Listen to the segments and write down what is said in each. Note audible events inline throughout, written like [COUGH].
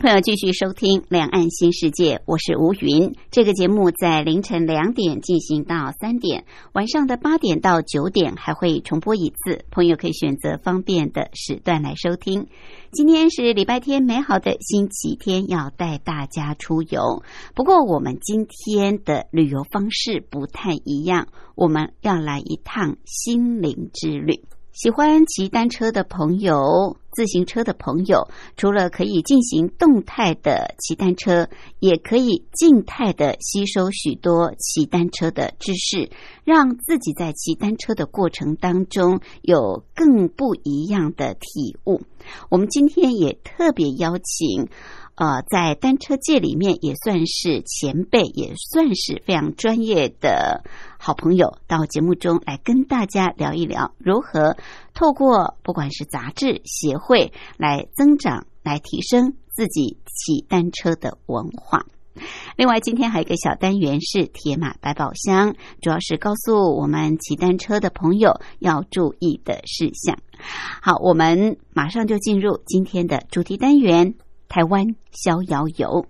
朋友继续收听《两岸新世界》，我是吴云。这个节目在凌晨两点进行到三点，晚上的八点到九点还会重播一次，朋友可以选择方便的时段来收听。今天是礼拜天，美好的星期天，要带大家出游。不过我们今天的旅游方式不太一样，我们要来一趟心灵之旅。喜欢骑单车的朋友、自行车的朋友，除了可以进行动态的骑单车，也可以静态的吸收许多骑单车的知识，让自己在骑单车的过程当中有更不一样的体悟。我们今天也特别邀请。呃，在单车界里面也算是前辈，也算是非常专业的好朋友，到节目中来跟大家聊一聊如何透过不管是杂志协会来增长、来提升自己骑单车的文化。另外，今天还有一个小单元是铁马百宝箱，主要是告诉我们骑单车的朋友要注意的事项。好，我们马上就进入今天的主题单元。台湾逍遥游。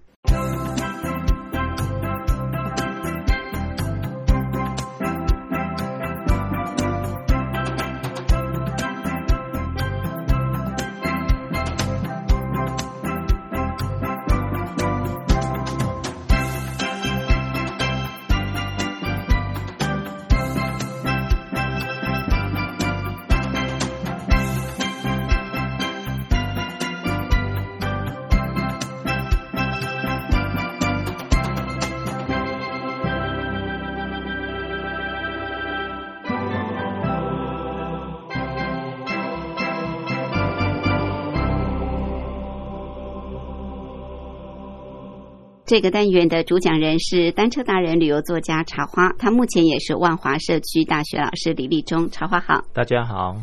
这个单元的主讲人是单车达人、旅游作家茶花，他目前也是万华社区大学老师李立忠。茶花好，大家好，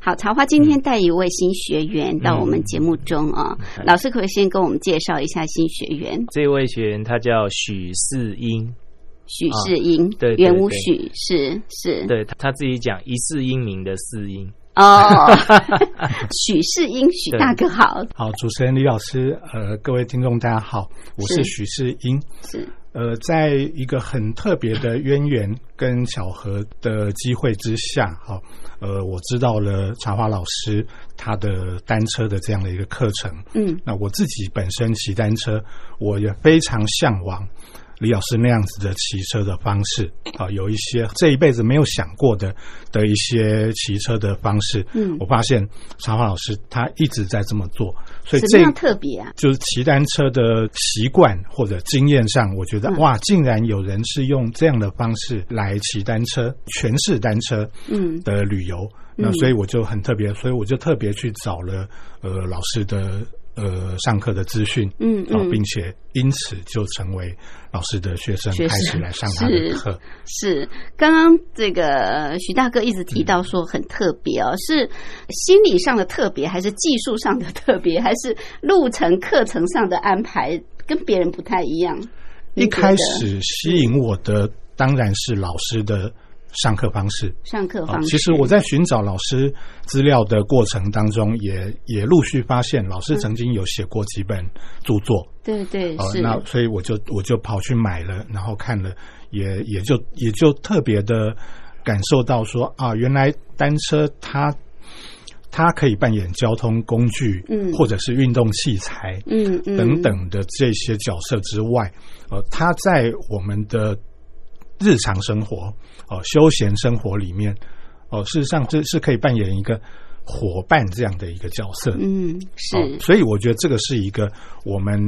好茶花今天带一位新学员到我们节目中啊，老师可以先跟我们介绍一下新学员？这位学员他叫许世英，许世英，对，元武许是是，对他自己讲一世英名的世英。哦，[LAUGHS] 许世英，许大哥好，好，主持人李老师，呃，各位听众大家好，我是。许世英，是，呃，在一个很特别的渊源跟巧合的机会之下，哈，呃，我知道了茶花老师他的单车的这样的一个课程，嗯，那我自己本身骑单车，我也非常向往。李老师那样子的骑车的方式啊，有一些这一辈子没有想过的的一些骑车的方式。嗯，我发现茶花老师他一直在这么做，所以这样特别啊，就是骑单车的习惯或者经验上，我觉得哇，竟然有人是用这样的方式来骑单车，全是单车嗯的旅游。那所以我就很特别，所以我就特别去找了呃老师的。呃，上课的资讯，嗯嗯，并且因此就成为老师的学生，开始来上他的课。是，刚刚这个徐大哥一直提到说很特别哦，是心理上的特别，还是技术上的特别，还是路程课程上的安排跟别人不太一样？一开始吸引我的当然是老师的。上课方式，上课方式。其实我在寻找老师资料的过程当中，也也陆续发现老师曾经有写过几本著作。对对，是。那所以我就我就跑去买了，然后看了，也也就也就特别的感受到说啊，原来单车它它可以扮演交通工具，嗯，或者是运动器材，嗯嗯等等的这些角色之外，呃，它在我们的。日常生活哦，休闲生活里面哦，事实上这是可以扮演一个伙伴这样的一个角色。嗯，是。所以我觉得这个是一个我们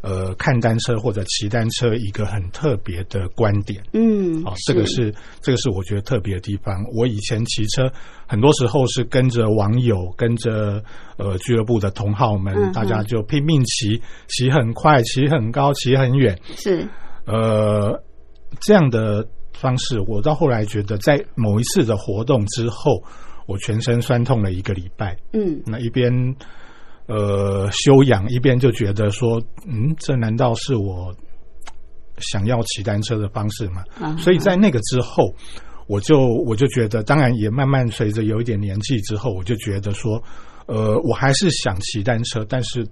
呃看单车或者骑单车一个很特别的观点。嗯，哦，这个是这个是我觉得特别的地方。我以前骑车，很多时候是跟着网友，跟着呃俱乐部的同好们，嗯大家就拼命骑，骑很快，骑很高，骑很远。是呃，这样的方式，我到后来觉得，在某一次的活动之后，我全身酸痛了一个礼拜。嗯那一边呃休养，一边就觉得说，嗯，这难道是我想要骑单车的方式吗？啊所以在那个之后，我就我就觉得，当然也慢慢随着有一点年纪之后，我就觉得说，呃，我还是想骑单车，但是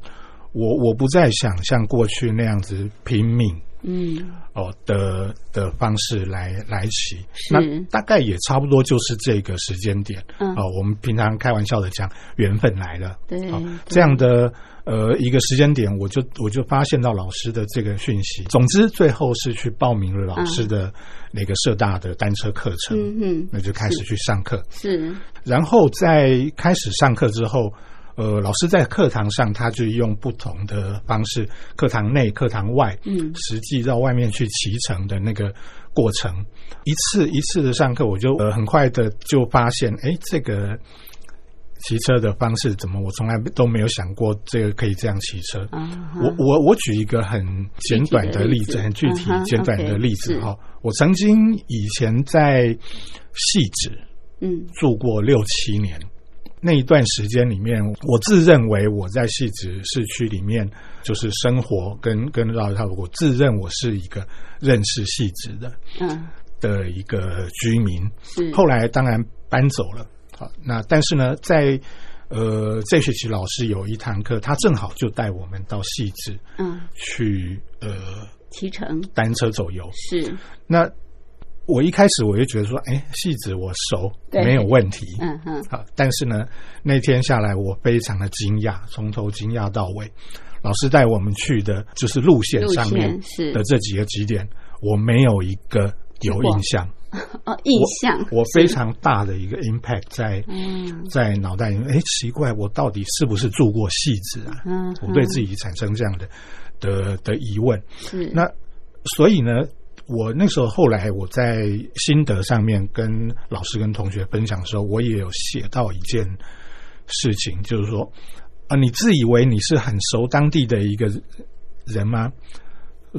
我我不再想像过去那样子拼命。嗯哦的的方式来来骑，那大概也差不多就是这个时间点。嗯哦，我们平常开玩笑的讲，缘分来了。对哦这样的呃一个时间点，我就我就发现到老师的这个讯息。总之，最后是去报名了老师的那个社大的单车课程，嗯嗯那就开始去上课。是然后在开始上课之后，呃，老师在课堂上他就用不同的方式，课堂内、课堂外，嗯。实际到外面去骑乘的那个过程，一次一次的上课，我就呃很快的就发现，哎，这个骑车的方式怎么我从来都没有想过，这个可以这样骑车。我我我举一个很简短的例子，很具体简短的例子是。哈。我曾经以前在细致嗯。住过六七年，那一段时间里面，我自认为我在细致市区里面就是生活跟跟绕套，我自认我是一个认识细致的嗯。的一个居民。是。后来当然搬走了，好，那但是呢，在呃这学期老师有一堂课，他正好就带我们到细致嗯。去呃骑乘。单车走游。是。那我一开始我就觉得说，哎，戏子我熟，没有问题。嗯嗯好，但是呢，那天下来我非常的惊讶，从头惊讶到尾。老师带我们去的就是路线上面是的这几个几点，我没有一个有印象，[LAUGHS] 哦印象我非常大的一个 impact 在嗯在脑袋里面。哎，奇怪，我到底是不是住过戏子啊？嗯我对自己产生这样的的的疑问。是那所以呢，我那时候后来我在心得上面跟老师跟同学分享的时候，我也有写到一件事情，就是说啊、你自以为你是很熟当地的一个人吗？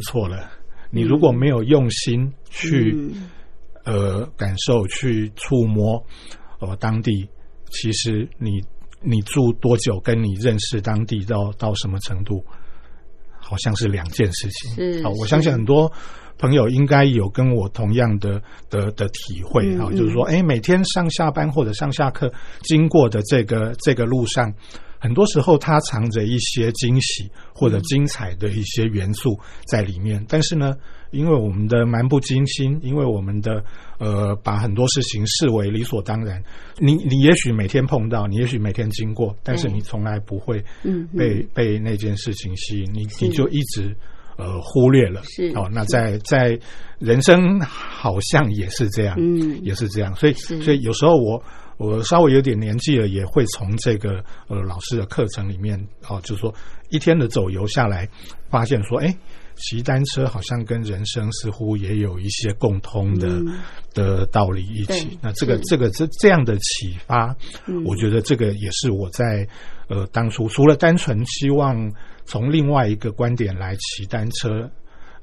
错了，你如果没有用心去、嗯呃感受、去触摸呃当地，其实你你住多久，跟你认识当地到到什么程度，好像是两件事情。好，是是我相信很多朋友应该有跟我同样的的的体会啊，就是说，哎，每天上下班或者上下课经过的这个这个路上。很多时候，它藏着一些惊喜或者精彩的一些元素在里面。但是呢，因为我们的蛮不经心，因为我们的呃把很多事情视为理所当然，你你也许每天碰到，你也许每天经过，但是你从来不会嗯嗯被被那件事情吸引，你你就一直呃忽略了。是哦，那在在人生好像也是这样，嗯也是这样。所以所以有时候我我稍微有点年纪了，也会从这个呃老师的课程里面哦，就是说一天的走游下来，发现说，哎，骑单车好像跟人生似乎也有一些共通的、嗯的道理一起。那这个这个这这样的启发，嗯我觉得这个也是我在呃当初除了单纯希望从另外一个观点来骑单车。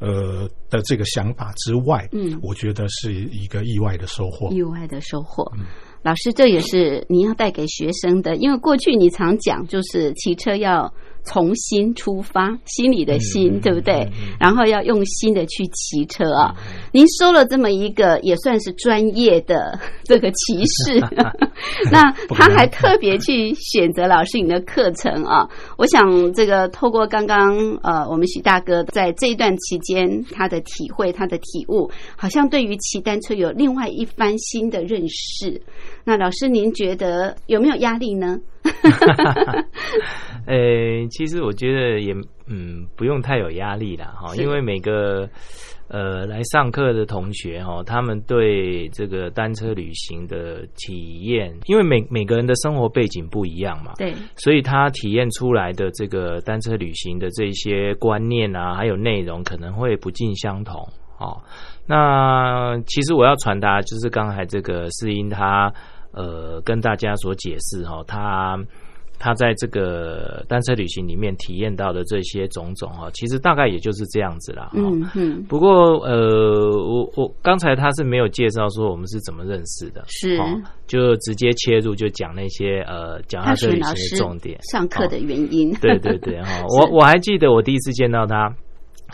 呃的这个想法之外，嗯我觉得是一个意外的收获。意外的收获。嗯老师，这也是你要带给学生的，因为过去你常讲，就是骑车要从心出发，心里的心，嗯对不对？然后要用心的去骑车啊。您收了这么一个也算是专业的这个骑士，[LAUGHS] [LAUGHS] 那他还特别去选择老师你的课程啊。我想这个透过刚刚呃我们许大哥在这一段期间他的体会、他的体悟，好像对于骑单车有另外一番新的认识。那老师您觉得有没有压力呢？[LAUGHS] [LAUGHS] 呃，其实我觉得也嗯，不用太有压力啦，哈，因为每个呃来上课的同学哈，他们对这个单车旅行的体验，因为每每个人的生活背景不一样嘛，对，所以他体验出来的这个单车旅行的这些观念啊，还有内容可能会不尽相同哦。那其实我要传达就是刚才这个世英他呃跟大家所解释哈、哦，他他在这个单车旅行里面体验到的这些种种哈、哦，其实大概也就是这样子啦。嗯嗯，不过呃，我我刚才他是没有介绍说我们是怎么认识的，是。哦就直接切入就讲那些呃脚踏他车旅行的重点。上课的原因，对对对哈，[LAUGHS] 我我还记得我第一次见到他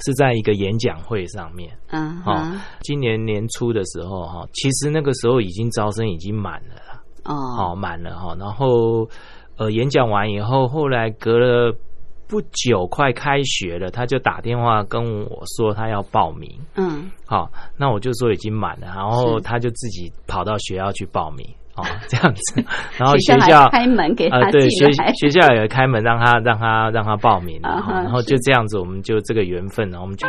是在一个演讲会上面，嗯哦。哼，今年年初的时候哈，其实那个时候已经招生已经满了啦，哦，哦满了哈，然后呃演讲完以后，后来隔了不久快开学了，他就打电话跟我说他要报名，嗯，好，那我就说已经满了，然后他就自己跑到学校去报名，哦，[LAUGHS] 这样子，然后学学校开门给啊、他对，学，学校也开门让他让他让他报名 [LAUGHS] 然后就这样子，我们就这个缘分，然后我们就。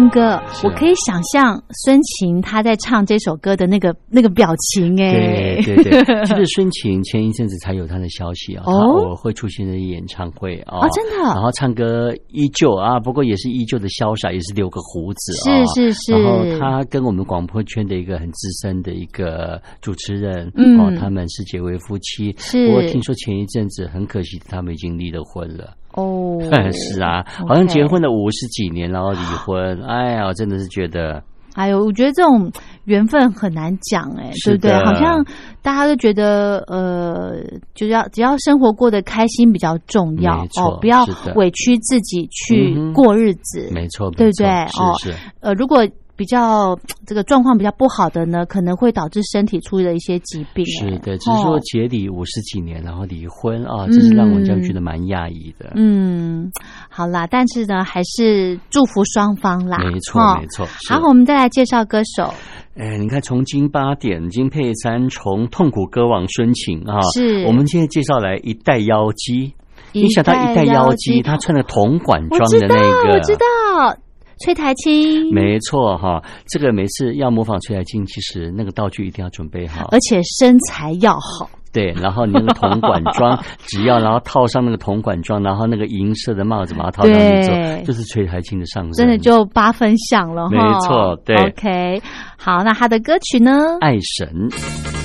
峰哥，我可以想象孙晴她在唱这首歌的那个那个表情，哎，对对对，就是 [LAUGHS] 孙晴前一阵子才有她的消息啊，哦？她会出现在演唱会啊，哦真的？然后唱歌依旧啊，不过也是依旧的潇洒，也是留个胡子啊，是是是。然后她跟我们广播圈的一个很资深的一个主持人，嗯。哦，他们是结为夫妻，是。不过听说前一阵子很可惜，他们已经离了婚了。哦，[LAUGHS] 是啊，好像结婚了五十几年，然后离婚，[SIGHS] 哎呀，真的是觉得哎呦，我觉得这种缘分很难讲，哎，对不对？好像大大家都觉得呃，就是要只要生活过得开心比较重要哦，不要委屈自己去过日子，没错，对不对？哦。呃，如果比较 [TSK] 这个状况比较不好的呢，可能会导致身体出了一些疾病。哎是的，只是说哦结离五十几年，然后离婚啊，这是让我这样觉得蛮讶异的。嗯，好啦，但是呢，还是祝福双方啦。没错哦没错是好，我们再来介绍歌手，哎，你看，从金八点、金佩珊，从痛苦歌王孙晴啊，是我们现在介绍来一代妖姬。你想到一代代妖妖姬，姬她穿的铜管装我知道，的那个，我知道，崔台青，没错哈。这个每次要模仿崔台青，其实那个道具一定要准备好。而且身材要好。对，然后你那个铜管装，[LAUGHS] 只要然后套上那个铜管装，然后那个银色的帽子把它套上去之后，就是崔台青的上身，真的就八分像了哈。没错对 OK，好，那他的歌曲呢？爱神。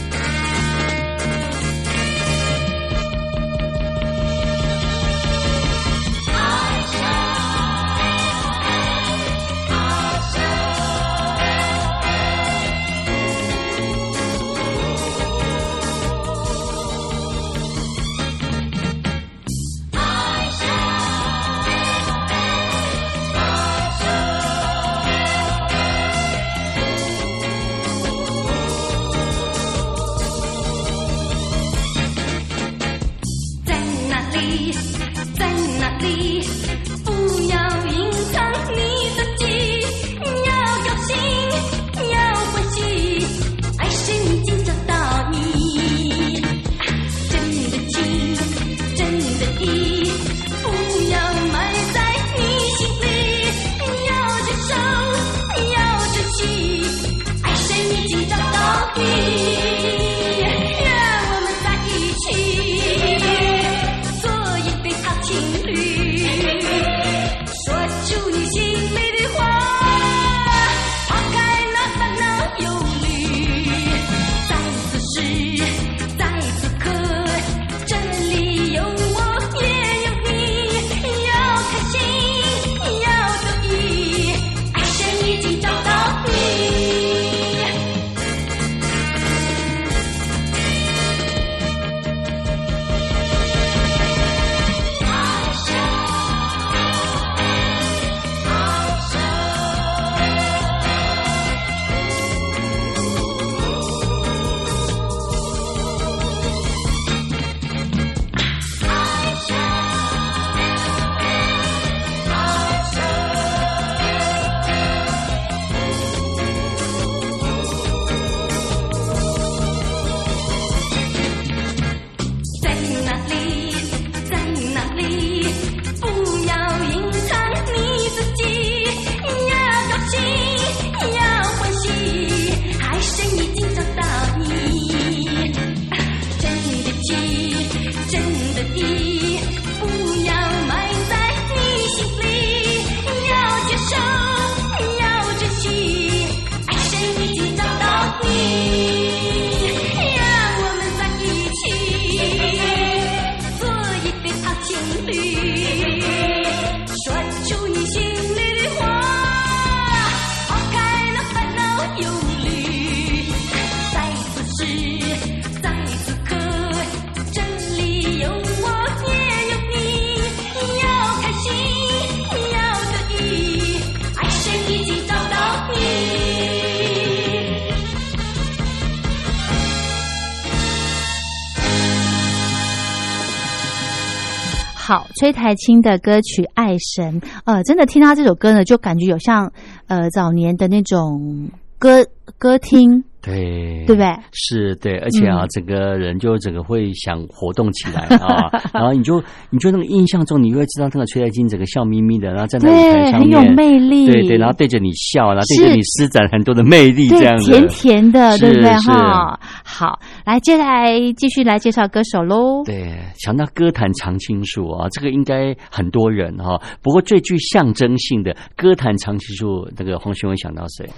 崔台青的歌曲《爱神》，呃，真的听到这首歌呢，就感觉有像呃早年的那种歌歌厅，对，对不对？是对，而且啊，嗯。整个人就整个会想活动起来啊，[LAUGHS] 然后你就你就那个印象中，你会知道那个崔台金整个笑眯眯的，然后站在舞台，上面，很有魅力，对对，然后对着你笑，然后对着你施展很多的魅力，这样子，甜甜的，对不对？哈，好，来接下来继续来介绍歌手喽。对，想到歌坛常青树啊，这个应该很多人哈、不过最具象征性的歌坛常青树，那个黄轩文想到谁？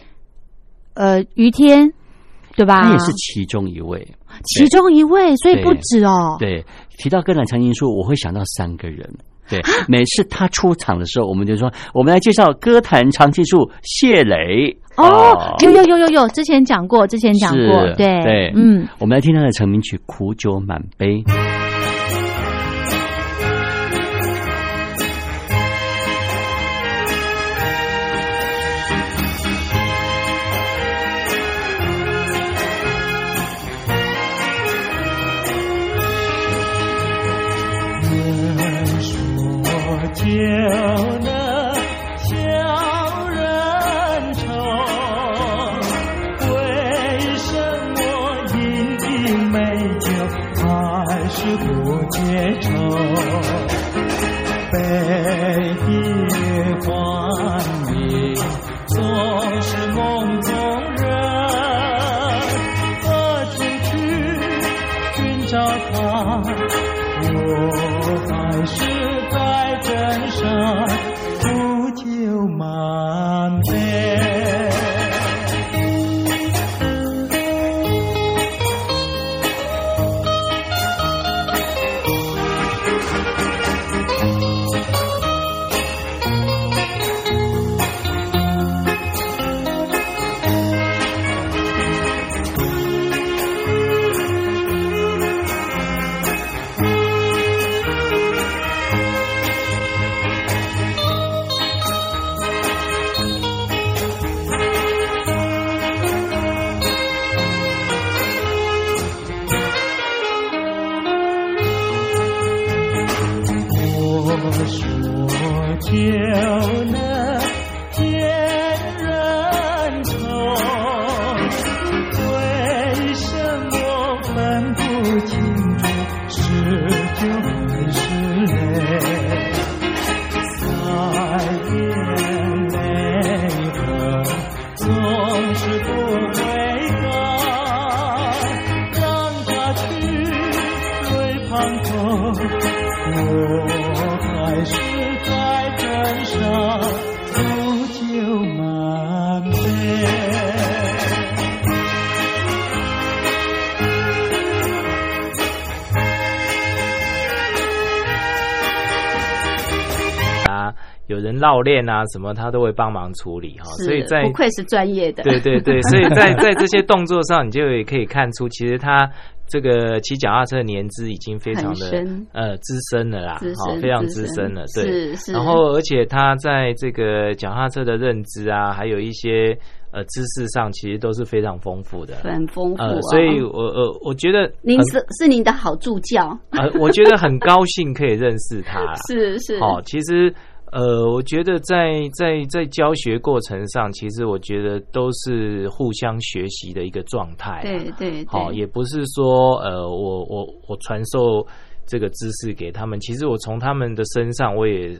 呃，于天，对吧？你也是其中一位。其中一位，所以不止哦。对，提到歌坛常青树，我会想到三个人。对，每次他出场的时候，我们就说，我们来介绍歌坛常青树谢磊。哦，有有有有有，之前讲过，之前讲过，对对嗯，我们来听他的成名曲《苦酒满杯》。说有人绕链啊什么，他都会帮忙处理哈。是所以在不愧是专业的，对对对，[LAUGHS] 所以在在这些动作上，你就也可以看出，其实他这个骑脚踏车的年资已经非常的呃资深了啦，资深非常资深了，对。是是，然后，而且他在这个脚踏车的认知啊，还有一些呃知识上，其实都是非常丰富的。很丰富所以我呃，我觉得您是是您的好助教，呃，我觉得很高兴可以认识他啦。[LAUGHS] 是是，好、其实呃，我觉得在在在教学过程上，其实我觉得都是互相学习的一个状态、啊。对对好、对，也不是说呃，我我我传授这个知识给他们，其实我从他们的身上我也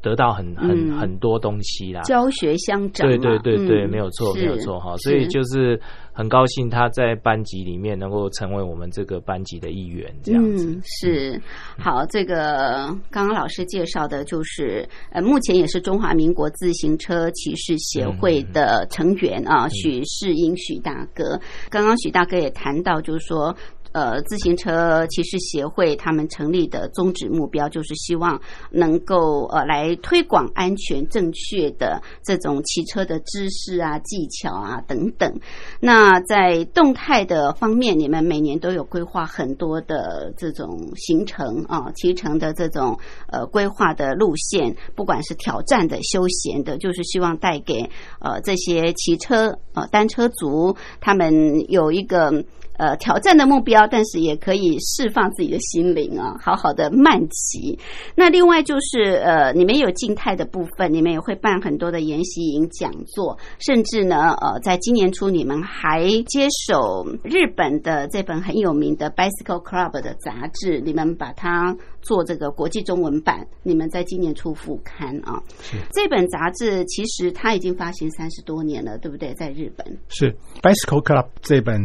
得到很很、嗯很多东西啦。教学相长嘛，对对对对，嗯没有错，没有错哈。所以就是很高兴他在班级里面能够成为我们这个班级的一员，这样子。嗯，是好。这个刚刚老师介绍的，就是呃，目前也是中华民国自行车骑士协会的成员啊，许世英许大哥。刚刚许大哥也谈到，就是说。呃，自行车骑士协会他们成立的宗旨目标就是希望能够呃来推广安全正确的这种骑车的知识啊、技巧啊等等。那在动态的方面，你们每年都有规划很多的这种行程啊，骑乘的这种呃规划的路线，不管是挑战的、休闲的，就是希望带给呃这些骑车呃单车族他们有一个。呃，挑战的目标，但是也可以释放自己的心灵啊，好好的慢骑。那另外就是呃，你们有静态的部分，你们也会办很多的研习营、讲座，甚至呢，呃，在今年初你们还接手日本的这本很有名的 Bicycle Club 的杂志，你们把它做这个国际中文版，你们在今年初复刊啊。这本杂志其实它已经发行三十多年了，对不对？在日本是 Bicycle Club 这本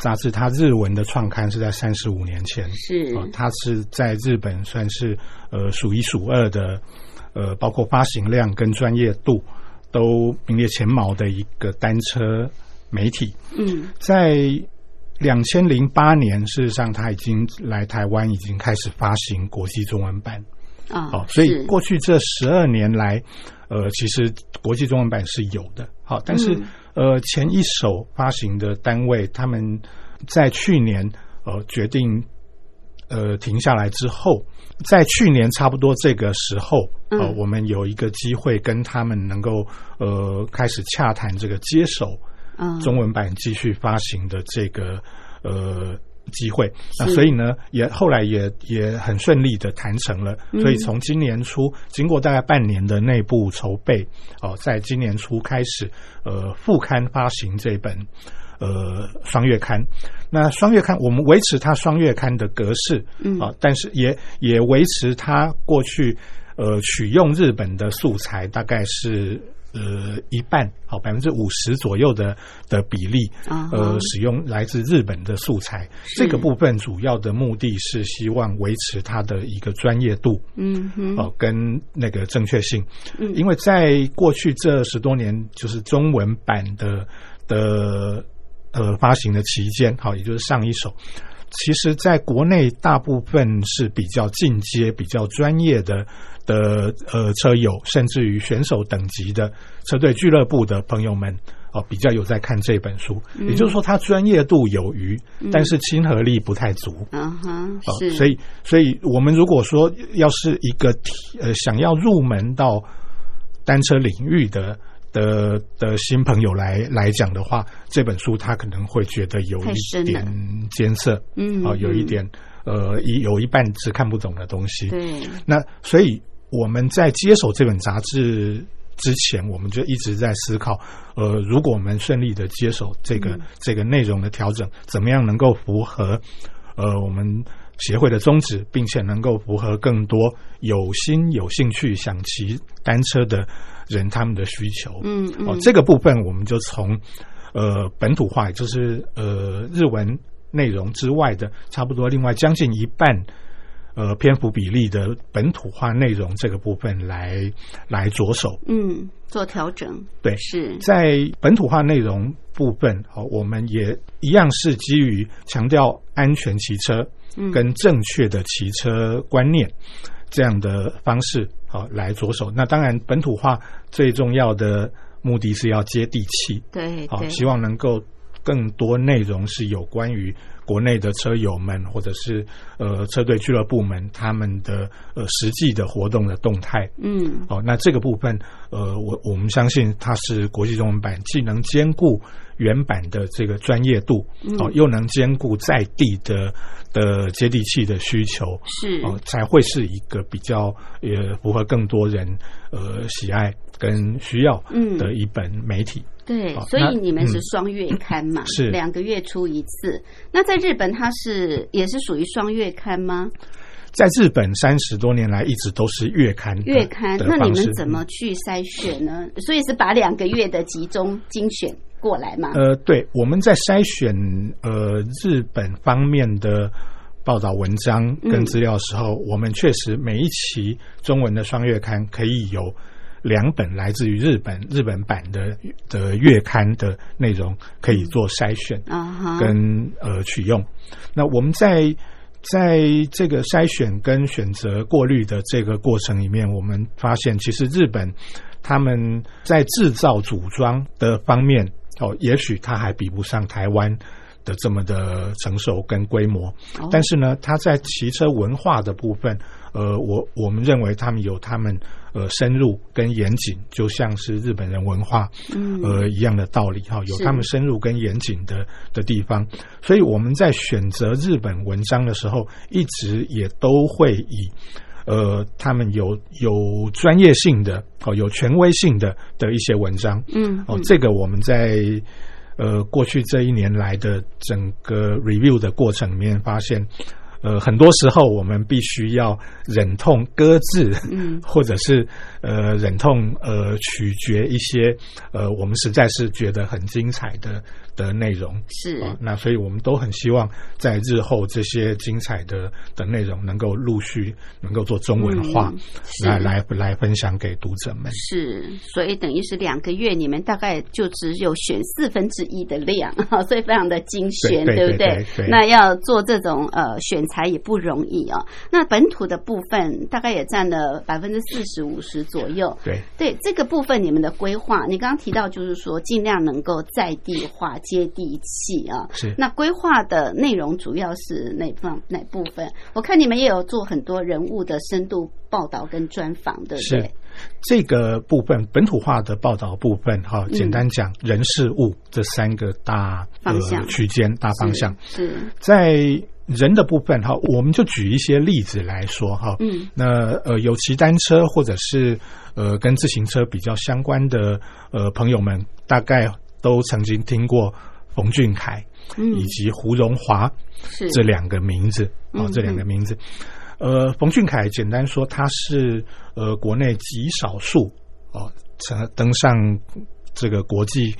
杂志，它日文的创刊是在三十五年前，是。哦，它是在日本算是呃数一数二的，呃，包括发行量跟专业度都名列前茅的一个单车媒体。嗯。在两千零八年，事实上它已经来台湾，已经开始发行国际中文版。啊哦，所以是。过去这十二年来，呃，其实国际中文版是有的，好，但是、嗯呃，前一手发行的单位他们在去年呃决定呃停下来之后，在去年差不多这个时候，呃，嗯我们有一个机会跟他们能够呃开始洽谈这个接手嗯。中文版继续发行的这个呃机会。那所以呢，也后来也也很顺利的谈成了。嗯所以从今年初，经过大概半年的内部筹备，哦，在今年初开始呃复刊发行这本。呃，双月刊，那双月刊我们维持它双月刊的格式，嗯啊，但是也也维持它过去呃取用日本的素材，大概是呃一半，好百分之五十左右的的比例，呃，使用来自日本的素材。这个部分主要的目的是希望维持它的一个专业度，嗯哼哦，跟那个正确性。嗯因为在过去这十多年，就是中文版的的呃发行的期间，好，也就是上一首，其实在国内大部分是比较进阶、比较专业的的呃车友，甚至于选手等级的车队俱乐部的朋友们。哦，比较有在看这本书，嗯也就是说，他专业度有余，但是亲和力不太足。啊哈所以，所以我们如果说要是一个体呃想要入门到单车领域的的的新朋友来来讲的话，这本书他可能会觉得有一点艰涩，嗯啊，有一嗯点呃一有一半是看不懂的东西。对那所以我们在接手这本杂志之前，我们就一直在思考，呃，如果我们顺利的接手这个、嗯这个内容的调整，怎么样能够符合呃我们协会的宗旨，并且能够符合更多有心有兴趣想骑单车的人他们的需求。嗯嗯哦，这个部分我们就从呃本土化，也就是呃日文内容之外的，差不多另外将近一半呃篇幅比例的本土化内容这个部分来来着手。嗯做调整对，是在本土化内容部分，好，我们也一样是基于强调安全骑车嗯跟正确的骑车观念这样的方式，好来着手。那当然，本土化最重要的目的是要接地气，好，对好希望能够更多内容是有关于国内的车友们或者是呃车队俱乐部们他们的呃实际的活动的动态。嗯哦，那这个部分，呃，我我们相信它是国际中文版，既能兼顾原版的这个专业度，嗯哦，又能兼顾在地的的接地气的需求，是哦，才会是一个比较也符合更多人呃喜爱跟需要嗯的一本媒体。对所以你们是嗯双月刊嘛？是两个月出一次。那在日本，它是也是属于双月刊吗？在日本三十多年来一直都是月刊月刊，那你们怎么去筛选呢？所以是把两个月的集中精选过来吗？呃，对，我们在筛选呃日本方面的报道文章嗯跟资料的时候，我们确实每一期中文的双月刊可以有两本来自于日本日本版的的月刊的内容可以做筛选啊哈，跟呃取用。那我们在在这个筛选跟选择过滤的这个过程里面，我们发现其实日本他们在制造组装的方面，哦，也许他还比不上台湾的这么的成熟跟规模，哦。但是呢，它在骑车文化的部分，呃，我我们认为他们有他们呃深入跟严谨，就像是日本人文化嗯。呃一样的道理哈，有他们深入跟严谨的的地方，所以我们在选择日本文章的时候，一直也都会以呃他们有有专业性的哦有权威性的的一些文章。哦，嗯。哦这个我们在。呃，过去这一年来的整个 review 的过程里面，发现，呃，很多时候我们必须要忍痛搁置，嗯。或者是呃忍痛呃取决一些呃我们实在是觉得很精彩的的内容。是啊，那所以我们都很希望在日后这些精彩的的内容能够陆续能够做中文化嗯，来来来分享给读者们。是，所以等于是两个月，你们大概就只有选四分之一的量，哈，[LAUGHS] 所以非常的精选，对对不对对对那要做这种呃选材也不容易啊。那本土的部分大概也占了百分之四十五十左右。对，对这个部分，你们的规划，你刚刚提到就是说尽量能够在地化、接地气啊。是那规划的内容主要是哪方哪部分？我看你们也有做很多人物的深度报道跟专访，对不对是？这个部分本土化的报道部分，哈，嗯简单讲人事物这三个大方向呃区间大方向。是是在人的部分哈，我们就举一些例子来说哈。嗯，那呃，有骑单车或者是呃跟自行车比较相关的呃朋友们，大概都曾经听过冯俊凯嗯以及胡荣华这两个名字啊、嗯这两个名字。呃，冯俊凯简单说，他是呃国内极少数哦，曾登上这个国际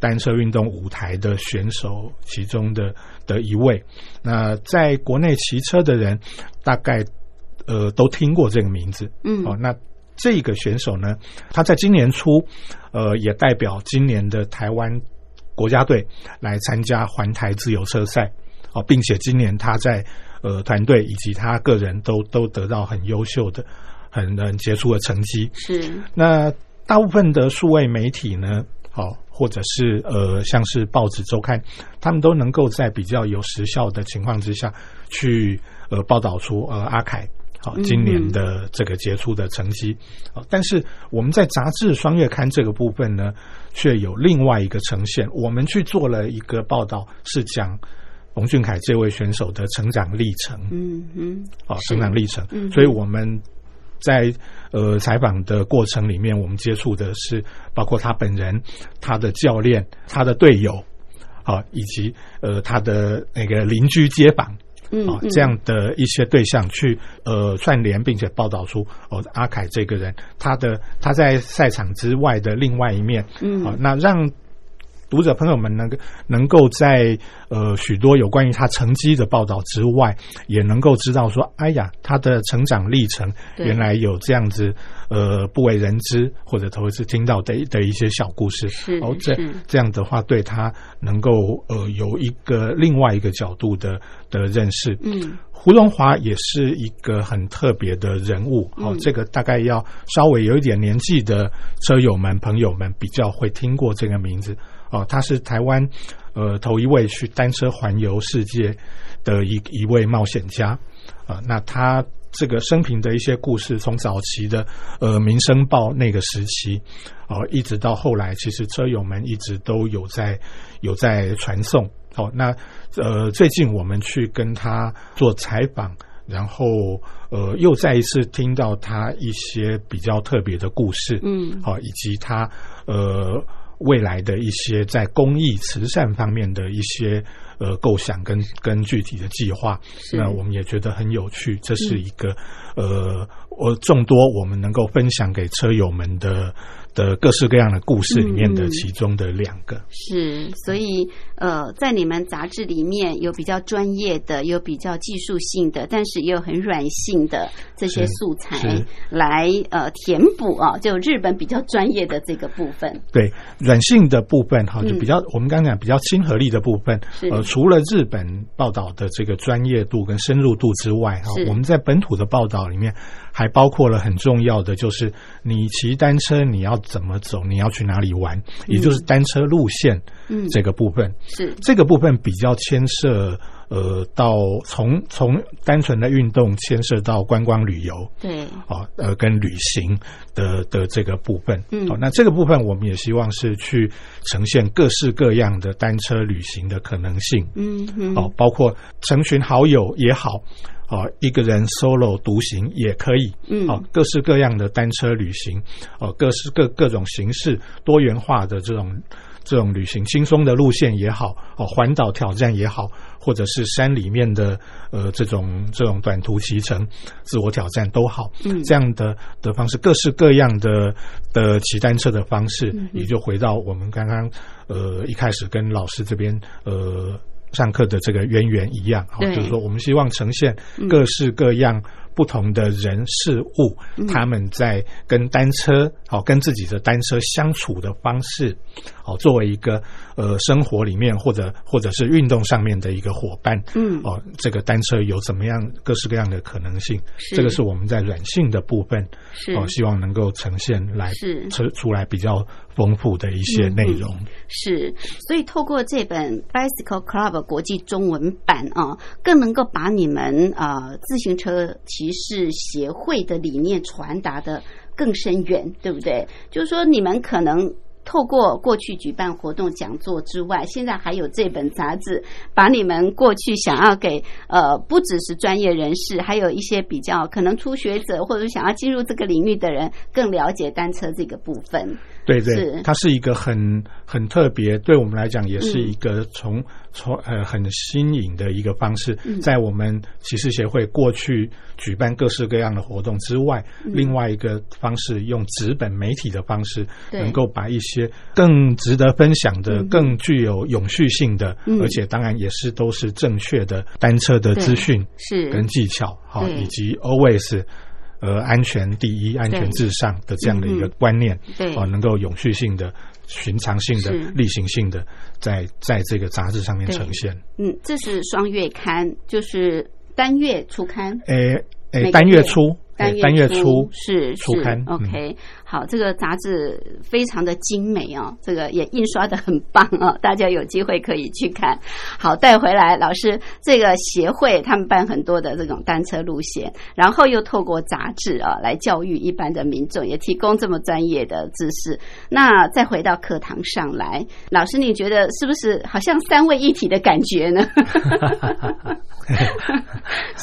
单车运动舞台的选手其中的的一位。那在国内骑车的人，大概呃都听过这个名字。嗯哦，那这个选手呢，他在今年初，呃，也代表今年的台湾国家队来参加环台自由车赛。哦，并且今年他在呃团队以及他个人都都得到很优秀的、很很杰出的成绩。是那大部分的数位媒体呢，好、或者是呃像是报纸周刊，他们都能够在比较有时效的情况之下去呃报道出呃阿凯。好，嗯今年的这个杰出的成绩，啊，但是我们在杂志双月刊这个部分呢，却有另外一个呈现。我们去做了一个报道，是讲冯俊凯这位选手的成长历程。嗯嗯啊，成长历程。嗯所以我们在呃采访的过程里面，我们接触的是包括他本人、他的教练、他的队友，啊，以及呃他的那个邻居街坊。啊，嗯嗯。这样的一些对象去呃串联，并且报道出哦阿凯这个人他的他在赛场之外的另外一面，嗯。啊，那让读者朋友们能够能够在呃许多有关于他成绩的报道之外，也能够知道说，哎呀，他的成长历程原来有这样子呃不为人知或者头一次听到的的一些小故事。是哦，这这样的话，对他能够呃有一个另外一个角度的的认识。嗯。胡荣华也是一个很特别的人物，哦，嗯。这个大概要稍微有一点年纪的车友们、朋友们比较会听过这个名字，哦，他是台湾呃头一位去单车环游世界的一一位冒险家，啊、那他这个生平的一些故事，从早期的呃《民生报》那个时期，哦、一直到后来，其实车友们一直都有在有在传送。哦，那呃，最近我们去跟他做采访，然后呃，又再一次听到他一些比较特别的故事，嗯好、以及他呃未来的一些在公益慈善方面的一些呃构想跟跟具体的计划，那我们也觉得很有趣，这是一个、呃，我众多我们能够分享给车友们的的各式各样的故事里面的其中的两个。是，所以呃，在你们杂志里面有比较专业的，有比较技术性的，但是也有很软性的这些素材来呃填补啊，就日本比较专业的这个部分。对软性的部分哈，嗯。就比较、我们刚刚讲比较亲和力的部分，呃，除了日本报道的这个专业度跟深入度之外哈，我们在本土的报道里面还包括了很重要的，就是你骑单车你要怎么走，你要去哪里玩，也就是单车路线嗯，这个部分。是。这个部分比较牵涉呃到从从单纯的运动牵涉到观光旅游，对，啊，呃，跟旅行的的这个部分，嗯。好、那这个部分我们也希望是去呈现各式各样的单车旅行的可能性，嗯嗯，哦，包括成群好友也好，哦，一个人 solo 独行也可以，嗯。哦，各式各样的单车旅行，哦，各式各各种形式多元化的这种这种旅行，轻松的路线也好，哦，环岛挑战也好，或者是山里面的呃这种这种短途骑乘、自我挑战都好，嗯。这样的的方式，各式各样的的骑单车的方式，嗯也就回到我们刚刚呃一开始跟老师这边呃上课的这个渊源一样，哦就是说我们希望呈现嗯。各式各样。不同的人事物，嗯。他们在跟单车，好、跟自己的单车相处的方式，好、作为一个呃生活里面或者或者是运动上面的一个伙伴，嗯。哦，这个单车有怎么样各式各样的可能性？这个是我们在软性的部分，是。哦，希望能够呈现来是。出出来比较丰富的一些内容。是，所以透过这本 Bicycle Club 国际中文版啊，更能够把你们呃自行车骑士协会的理念传达的更深远，对不对？就是说你们可能。透过过去举办活动讲座之外，现在还有这本杂志，把你们过去想要给呃不只是专业人士，还有一些比较可能初学者或者想要进入这个领域的人，更了解单车这个部分。对对，它是一个很很特别，对我们来讲也是嗯一个从从呃很新颖的一个方式嗯。在我们骑士协会过去举办各式各样的活动之外，嗯。另外一个方式用纸本媒体的方式，能够把一些更值得分享的、嗯。更具有永续性的，嗯。而且当然也是都是正确的单车的资讯是。跟技巧，好，对。以及 always。呃，安全第一，安全至上的这样的一个嗯观念，对。哦，能够永续性的、寻常性的、例行性的，在在这个杂志上面呈现。嗯，这是双月刊，就是单月初刊。诶诶，每个单月初，单月初初是是初刊嗯。OK，、好，这个杂志非常的精美哦，这个也印刷的很棒哦，大家有机会可以去看。好，带回来，老师，这个协会他们办很多的这种单车路线，然后又透过杂志啊来教育一般的民众，也提供这么专业的知识。那再回到课堂上来，老师，你觉得是不是好像三位一体的感觉呢？[LAUGHS]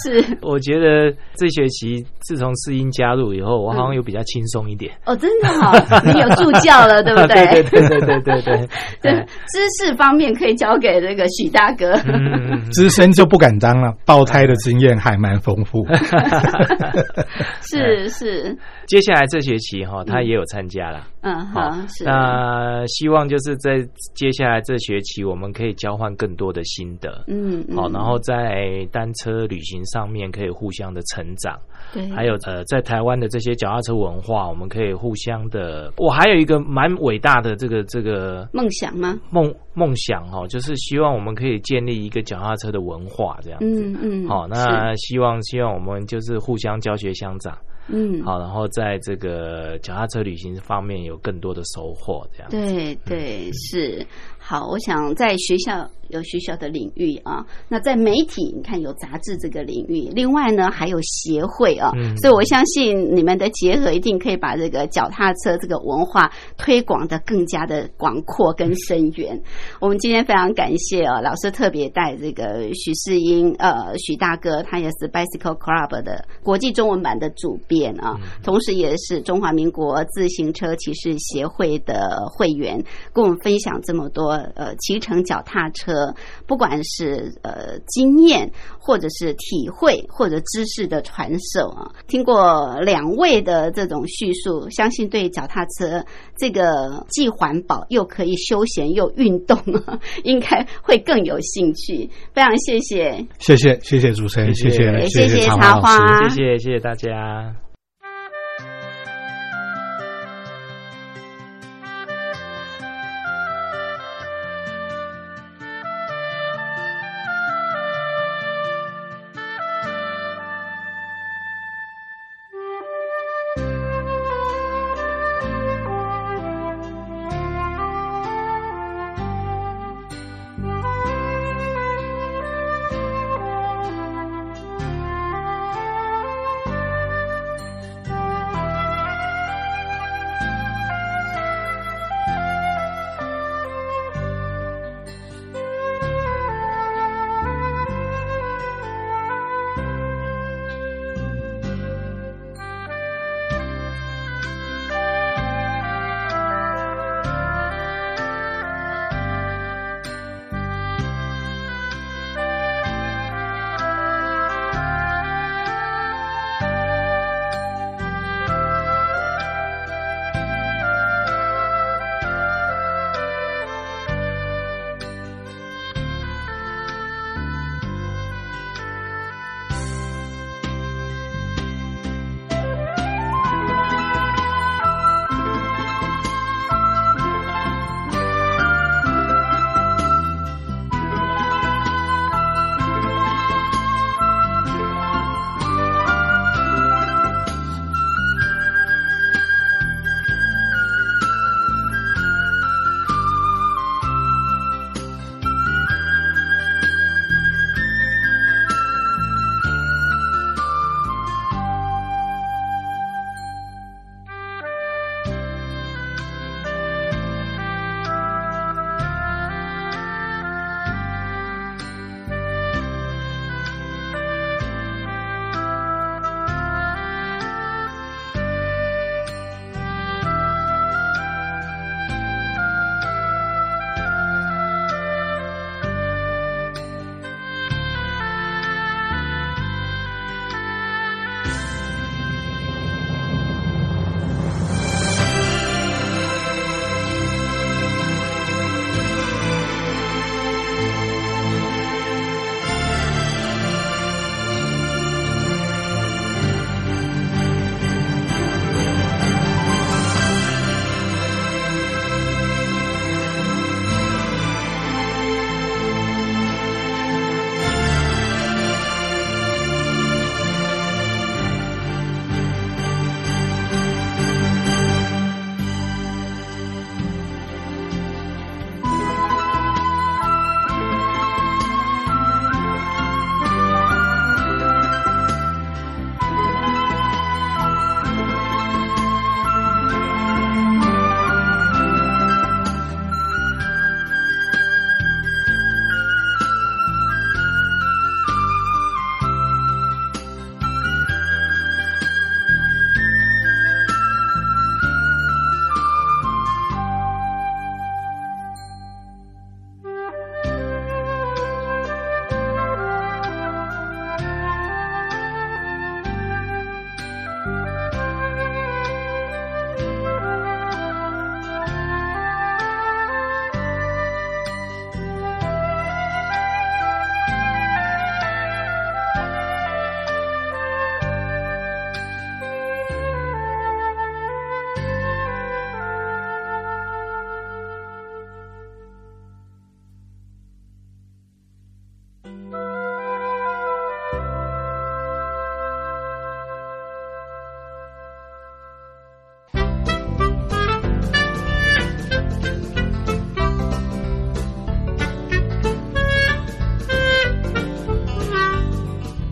是我觉得这学期自从世英加入以后，我好像又比较轻松一点。哦，真的哈，[LAUGHS] 你有助教了，对不对？对对对对对对 [LAUGHS] 对，知识方面可以交给这个许大哥。嗯，资深就不敢当了，爆胎的经验还蛮丰富。[LAUGHS] 是是，接下来这学期哈，他也有参加了。嗯好那希望就是在接下来这学期，我们可以交换更多的心得。嗯，嗯好，然后在单车旅行上面可以互相的成长，对，还有呃，在台湾的这些脚踏车文化，我们可以互相的。我还有一个蛮伟大的这个这个梦想吗？梦梦想哈，就是希望我们可以建立一个脚踏车的文化这样子。嗯嗯，好，那希望希望我们就是互相教学相长，是嗯，好，然后在这个脚踏车旅行方面有更多的收获，这样子。对对是好。我想在学校有学校的领域啊，那在媒体，你看有杂志这个领域，另外呢还有协会啊，嗯所以我相信你们的结合一定可以把这个脚踏车这个文化推广的更加的广阔跟深远。我们今天非常感谢啊，老师特别带这个许世英呃许大哥，他也是 Bicycle Club 的国际中文版的主编啊，同时也是中华民国自行车骑士协会的会员，跟我们分享这么多呃骑乘脚踏车，不管是呃经验或者是体会或者知识的传授啊。听过两位的这种叙述，相信对脚踏车这个既环保又可以休闲又运动啊，应该会更有兴趣。非常谢谢。谢谢谢谢主持人，谢谢谢谢谢谢茶花。谢谢谢谢大家。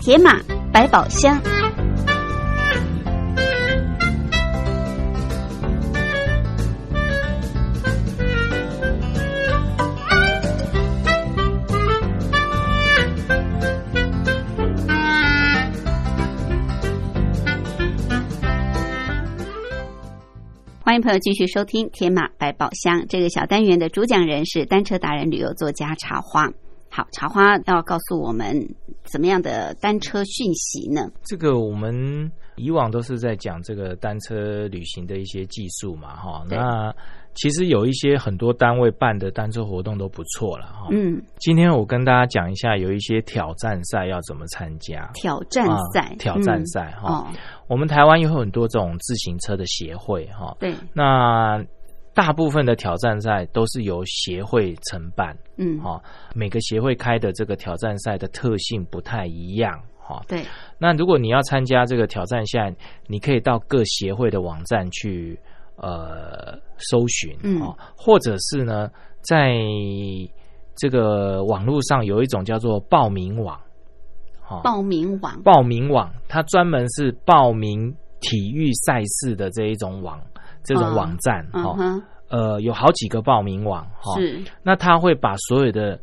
铁马百宝箱。欢迎朋友继续收听《铁马百宝箱》这个小单元的主讲人是单车达人、旅游作家茶花。好，茶花要告诉我们怎么样的单车讯息呢？这个我们以往都是在讲这个单车旅行的一些技术嘛，哈。那其实有一些很多单位办的单车活动都不错了，哈。嗯，今天我跟大家讲一下，有一些挑战赛要怎么参加。挑战赛，啊挑战赛哈、哦，我们台湾有很多这种自行车的协会哈、对，那大部分的挑战赛都是由协会承办，嗯，哈、每个协会开的这个挑战赛的特性不太一样，哈、对，那如果你要参加这个挑战赛，你可以到各协会的网站去呃搜寻，嗯。哦，或者是呢，在这个网络上有一种叫做报名网，哦，报名网，报名网，它专门是报名体育赛事的这一种网，这种哦网站，哈，呃，有好几个报名网，哈、是，那他会把所有的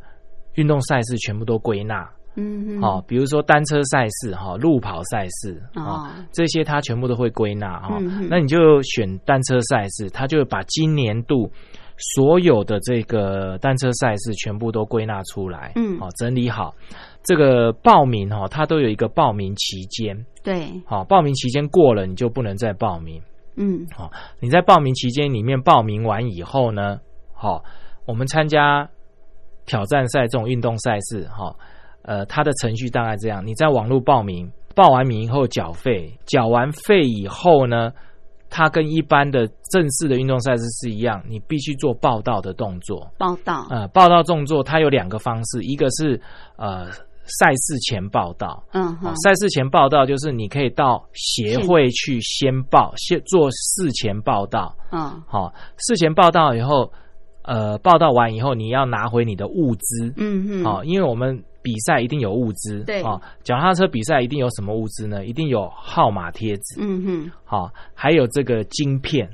运动赛事全部都归纳，嗯哼，哦，比如说单车赛事哈、路跑赛事哦。哦，这些他全部都会归纳哈、嗯那你就选单车赛事，他就把今年度所有的这个单车赛事全部都归纳出来，嗯。哦，整理好。这个报名哈、它都有一个报名期间，对，好、报名期间过了你就不能再报名。嗯，好、你在报名期间里面报名完以后呢，好、我们参加挑战赛这种运动赛事，哈、呃，它的程序大概这样：你在网络报名，报完名以后缴费，缴完费以后呢，它跟一般的正式的运动赛事是一样，你必须做报道的动作。报道，呃，报道动作它有两个方式，一个是呃赛事前报道，嗯哼，赛事前报道就是你可以到协会去先报，先做事前报道。嗯好、事前报道以后，呃，报道完以后，你要拿回你的物资。嗯嗯，好、因为我们比赛一定有物资。对啊，脚踏车比赛一定有什么物资呢？一定有号码贴纸。嗯哼，好、还有这个晶片。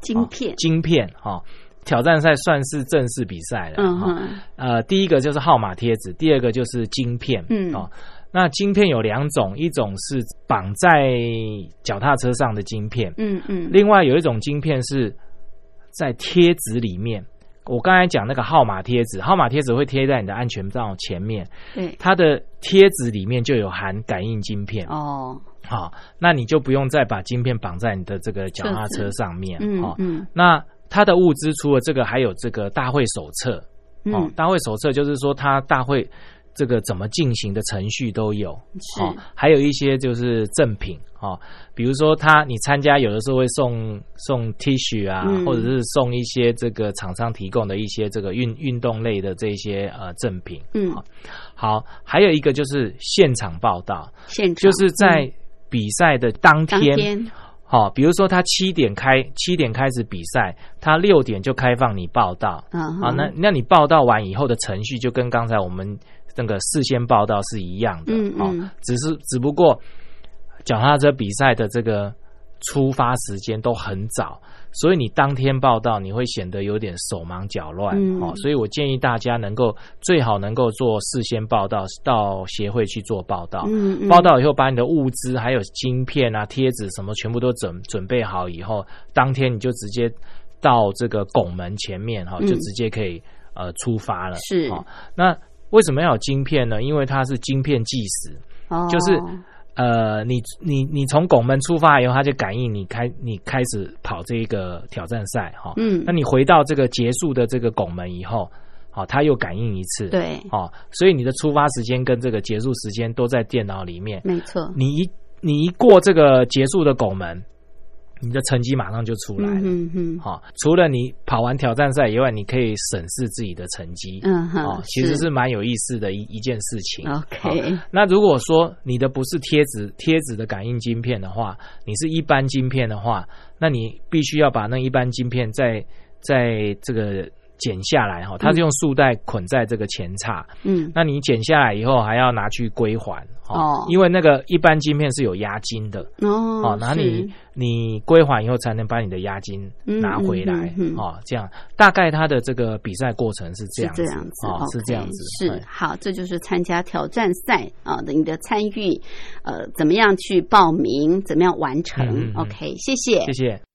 晶片哦，晶片。哈、挑战赛算是正式比赛了。哈嗯哼，呃，第一个就是号码贴纸，第二个就是晶片。嗯哦，那晶片有两种，一种是绑在脚踏车上的晶片，嗯嗯，另外有一种晶片是在贴纸里面。我刚才讲那个号码贴纸，号码贴纸会贴在你的安全罩前面，对，它的贴纸里面就有含感应晶片。哦，好、那你就不用再把晶片绑在你的这个脚踏车上面。哦，嗯嗯那它的物资除了这个，还有这个大会手册。哦嗯，，大会手册就是说它大会这个怎么进行的程序都有。是哦，还有一些就是赠品哦，比如说他你参加有的时候会送送 T 恤啊，嗯或者是送一些这个厂商提供的一些这个运运动类的这些呃赠品。嗯，好，还有一个就是现场报道，现场就是在嗯比赛的当当天。天，好、比如说他七点开，七点开始比赛，他六点就开放你报道。嗯啊，哼那那你报道完以后的程序就跟刚才我们那个事先报道是一样的，嗯嗯。哦，只是只不过脚踏车比赛的这个出发时间都很早，所以你当天报道你会显得有点手忙脚乱，嗯。哦，所以我建议大家能够最好能够做事先报道，到协会去做报道，嗯嗯。报道以后把你的物资还有晶片啊、贴纸什么全部都准准备好以后，当天你就直接到这个拱门前面哈，嗯。就直接可以呃出发了。是。哦，那为什么要有晶片呢？因为它是晶片计时，哦。就是呃，你你你从拱门出发以后，它就感应你开你开始跑这个挑战赛哈。嗯那你回到这个结束的这个拱门以后，好，它又感应一次。。对，哦，所以你的出发时间跟这个结束时间都在电脑里面。没错，你一你一过这个结束的拱门，你的成绩马上就出来了。嗯哼好、除了你跑完挑战赛以外，你可以审视自己的成绩。嗯哼哦，其实是蛮有意思的一一件事情。OK，那如果说你的不是贴纸贴纸的感应晶片的话，你是一般晶片的话，那你必须要把那一般晶片在在这个剪下来哈，它是用束带捆在这个前叉，嗯。那你剪下来以后还要拿去归还哦。因为那个一般晶片是有押金的。哦哦，然后你你归还以后才能把你的押金嗯拿回来嗯嗯嗯。哦，这样。大概它的这个比赛过程是这是样子。这样子，哦，是这样子，是。好，这就是参加挑战赛啊的你的参与，呃，怎么样去报名，怎么样完成、嗯嗯嗯。O k 谢谢，谢谢。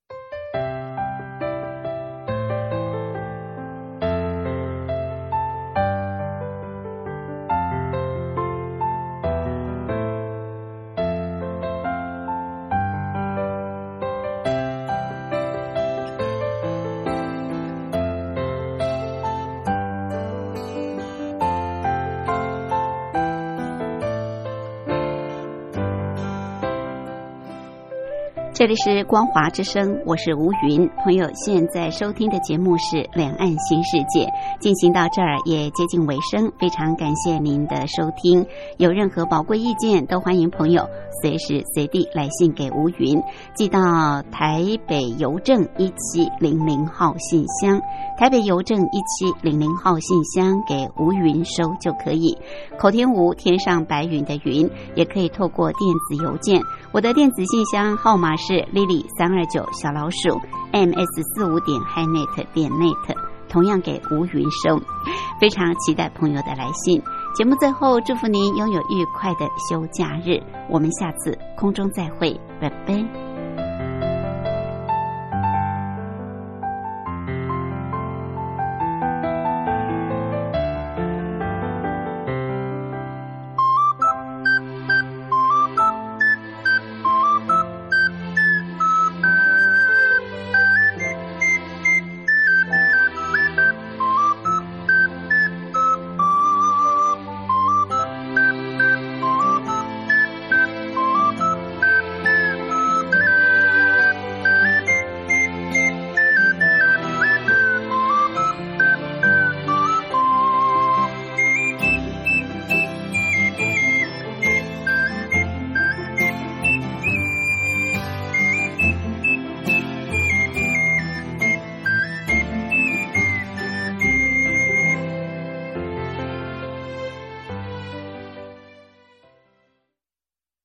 这里是光华之声，我是吴云。朋友现在收听的节目是《两岸新世界》，进行到这儿也接近尾声，非常感谢您的收听。有任何宝贵意见，都欢迎朋友随时随地来信给吴云，寄到台北邮政一七零零号信箱，台北邮政一七零零号信箱给吴云收就可以。口天吴，天上白云的云，也可以透过电子邮件。我的电子信箱号码是是 lily 三二九小老鼠 ms 四五点 hinet 点 net，同样给吴云生。非常期待朋友的来信。节目最后，祝福您拥有愉快的休假日。我们下次空中再会，拜拜。